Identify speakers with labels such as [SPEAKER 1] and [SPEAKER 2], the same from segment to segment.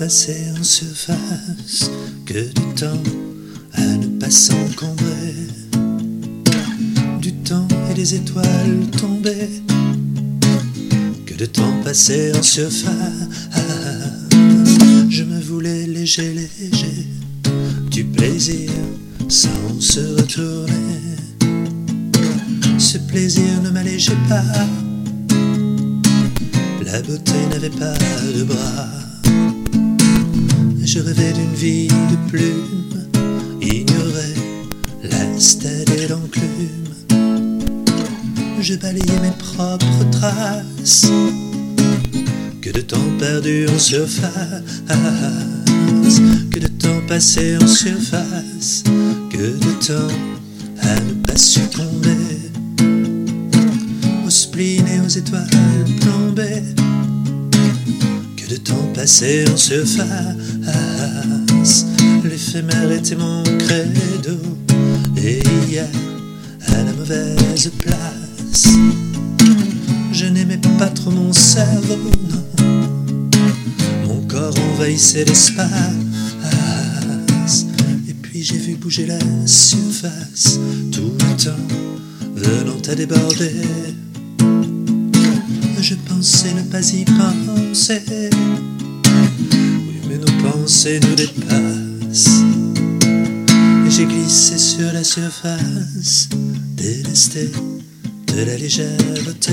[SPEAKER 1] passer en surface, que du temps à ne pas s'encombrer, du temps et des étoiles tombées, que de temps passer en surface. Je me voulais léger, léger, du plaisir sans se retourner. Ce plaisir ne m'allégeait pas, la beauté n'avait pas de bras. Je rêvais d'une vie de plume, ignorais la et l'enclume. Je balayais mes propres traces, que de temps perdu en surface, que de temps passé en surface, que de temps à ne pas succomber. Aux spleen et aux étoiles plombées. De temps passé en surface. L'éphémère était mon credo, et hier, à la mauvaise place, je n'aimais pas trop mon cerveau, non. Mon corps envahissait l'espace, et puis j'ai vu bouger la surface, tout le temps venant à déborder je pensais ne pas y penser. Oui, mais nos pensées nous dépassent. J'ai glissé sur la surface, délesté de la légèreté.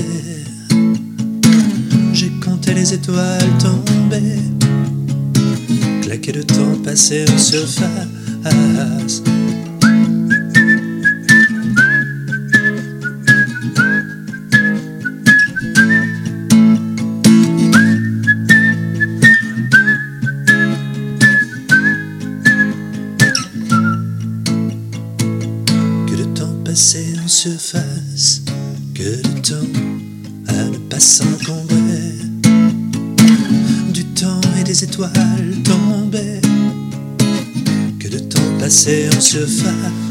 [SPEAKER 1] J'ai compté les étoiles tombées, claqué de temps passé en surface. Passer en surface, que du temps à ne pas s'encombrer, du temps et des étoiles tombées, que de temps passé en surface